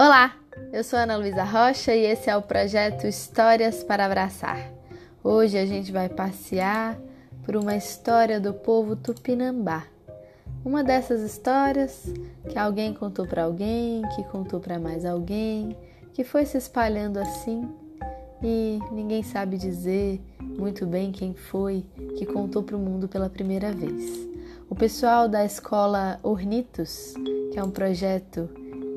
Olá, eu sou Ana Luísa Rocha e esse é o projeto Histórias para Abraçar. Hoje a gente vai passear por uma história do povo tupinambá. Uma dessas histórias que alguém contou para alguém, que contou para mais alguém, que foi se espalhando assim e ninguém sabe dizer muito bem quem foi que contou para o mundo pela primeira vez. O pessoal da escola Ornitos, que é um projeto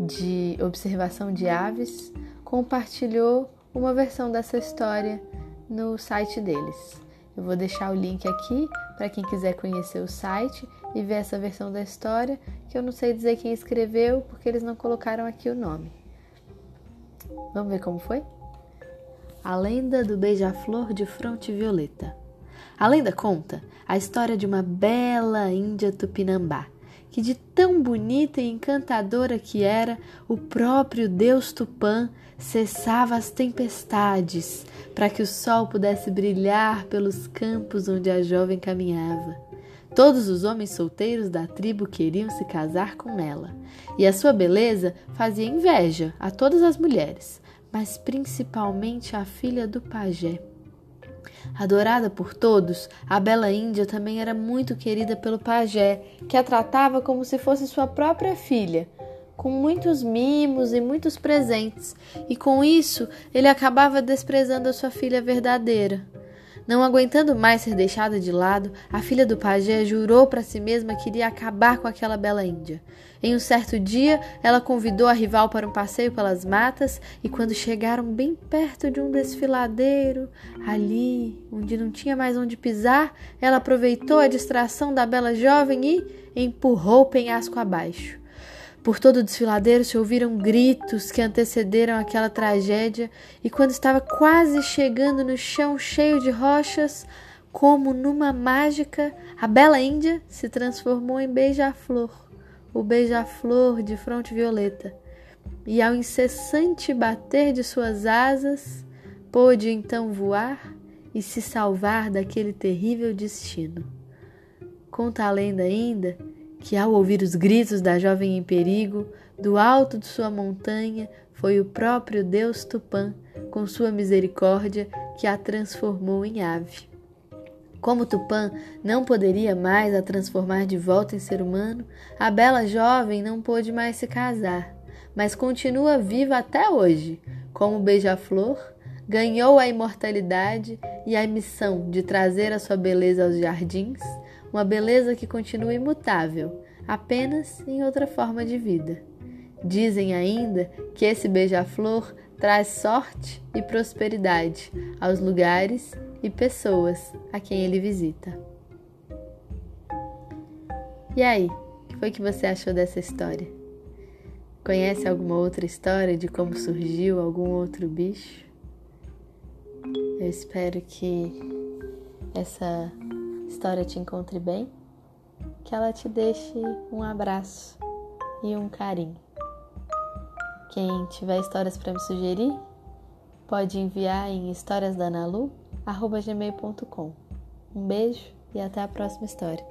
de observação de aves, compartilhou uma versão dessa história no site deles. Eu vou deixar o link aqui para quem quiser conhecer o site e ver essa versão da história, que eu não sei dizer quem escreveu porque eles não colocaram aqui o nome. Vamos ver como foi? A lenda do beija-flor de fronte violeta. A lenda conta a história de uma bela índia tupinambá que de tão bonita e encantadora que era, o próprio Deus Tupã cessava as tempestades para que o sol pudesse brilhar pelos campos onde a jovem caminhava. Todos os homens solteiros da tribo queriam se casar com ela, e a sua beleza fazia inveja a todas as mulheres, mas principalmente a filha do pajé. Adorada por todos, a bela Índia também era muito querida pelo pajé, que a tratava como se fosse sua própria filha, com muitos mimos e muitos presentes, e com isso ele acabava desprezando a sua filha verdadeira. Não aguentando mais ser deixada de lado, a filha do pajé jurou para si mesma que iria acabar com aquela bela índia. Em um certo dia, ela convidou a rival para um passeio pelas matas e quando chegaram bem perto de um desfiladeiro, ali, onde não tinha mais onde pisar, ela aproveitou a distração da bela jovem e empurrou o penhasco abaixo. Por todo o desfiladeiro se ouviram gritos que antecederam aquela tragédia, e quando estava quase chegando no chão cheio de rochas, como numa mágica, a bela Índia se transformou em beija-flor, o beija-flor de fronte violeta. E ao incessante bater de suas asas, pôde então voar e se salvar daquele terrível destino. Conta a lenda ainda que, ao ouvir os gritos da jovem em perigo, do alto de sua montanha, foi o próprio Deus Tupã, com sua misericórdia, que a transformou em ave. Como Tupã não poderia mais a transformar de volta em ser humano, a bela jovem não pôde mais se casar, mas continua viva até hoje. Como beija-flor, ganhou a imortalidade e a missão de trazer a sua beleza aos jardins uma beleza que continua imutável, apenas em outra forma de vida. Dizem ainda que esse beija-flor traz sorte e prosperidade aos lugares e pessoas a quem ele visita. E aí, o que foi que você achou dessa história? Conhece alguma outra história de como surgiu algum outro bicho? Eu espero que essa história te encontre bem, que ela te deixe um abraço e um carinho. Quem tiver histórias para me sugerir, pode enviar em historiasdanalu@gmail.com. Um beijo e até a próxima história.